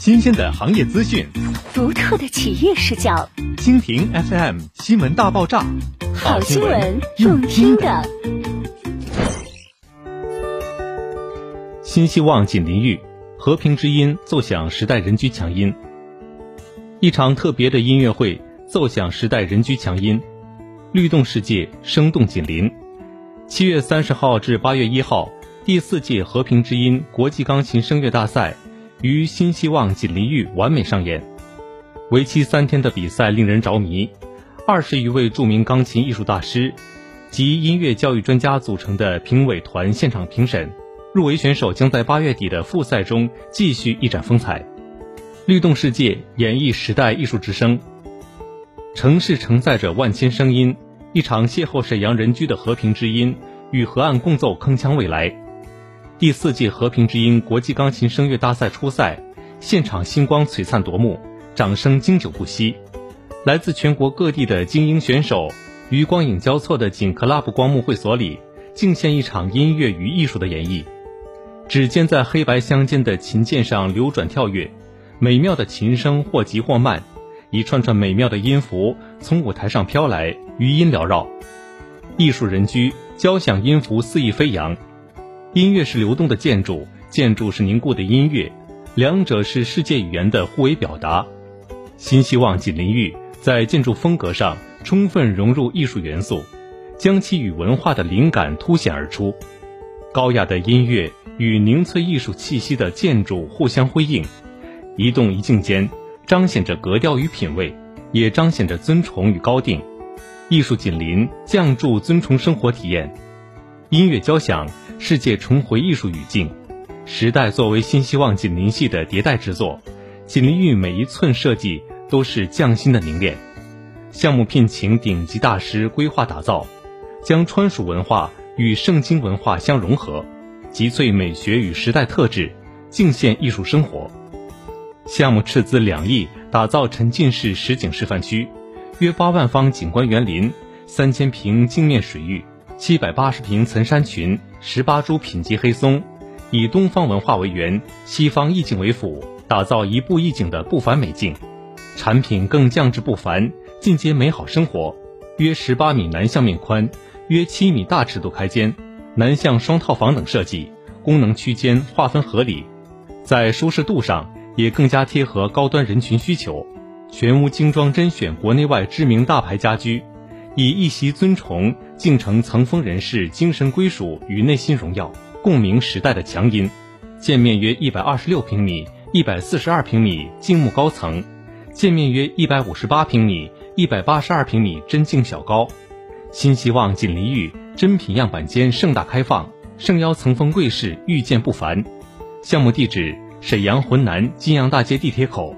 新鲜的行业资讯，独特的企业视角。蜻蜓 FM 新闻大爆炸，好新闻，用听的。新希望锦林玉，和平之音奏响时代人居强音。一场特别的音乐会，奏响时代人居强音，律动世界，生动锦林。七月三十号至八月一号，第四届和平之音国际钢琴声乐大赛。于新希望锦鲤玉完美上演，为期三天的比赛令人着迷。二十余位著名钢琴艺术大师及音乐教育专家组成的评委团现场评审，入围选手将在八月底的复赛中继续一展风采。律动世界，演绎时代艺术之声。城市承载着万千声音，一场邂逅沈阳人居的和平之音，与河岸共奏铿锵未来。第四届和平之音国际钢琴声乐大赛初赛，现场星光璀璨夺目，掌声经久不息。来自全国各地的精英选手，于光影交错的锦 club 光幕会所里，敬献一场音乐与艺术的演绎。指尖在黑白相间的琴键上流转跳跃，美妙的琴声或急或慢，一串串美妙的音符从舞台上飘来，余音缭绕。艺术人居，交响音符肆意飞扬。音乐是流动的建筑，建筑是凝固的音乐，两者是世界语言的互为表达。新希望锦林玉在建筑风格上充分融入艺术元素，将其与文化的灵感凸显而出。高雅的音乐与凝萃艺术气息的建筑互相辉映，一动一静间彰显着格调与品味，也彰显着尊崇与高定。艺术紧邻，降注尊崇生活体验。音乐交响。世界重回艺术语境，时代作为新希望锦林系的迭代之作，锦林玉每一寸设计都是匠心的凝练。项目聘请顶级大师规划打造，将川蜀文化与圣经文化相融合，集萃美学与时代特质，敬献艺术生活。项目斥资两亿打造沉浸式实景示范区，约八万方景观园林，三千平镜面水域。七百八十平岑山群，十八株品级黑松，以东方文化为源，西方意境为辅，打造一步一景的不凡美境。产品更降至不凡，进阶美好生活。约十八米南向面宽，约七米大尺度开间，南向双套房等设计，功能区间划分合理，在舒适度上也更加贴合高端人群需求。全屋精装甄选国内外知名大牌家居。以一席尊崇，敬承层峰人士精神归属与内心荣耀，共鸣时代的强音。建面约一百二十六平米、一百四十二平米静木高层，建面约一百五十八平米、一百八十二平米真静小高。新希望锦鲤玉珍品样板间盛大开放，盛邀层峰贵士遇见不凡。项目地址：沈阳浑南金阳大街地铁口。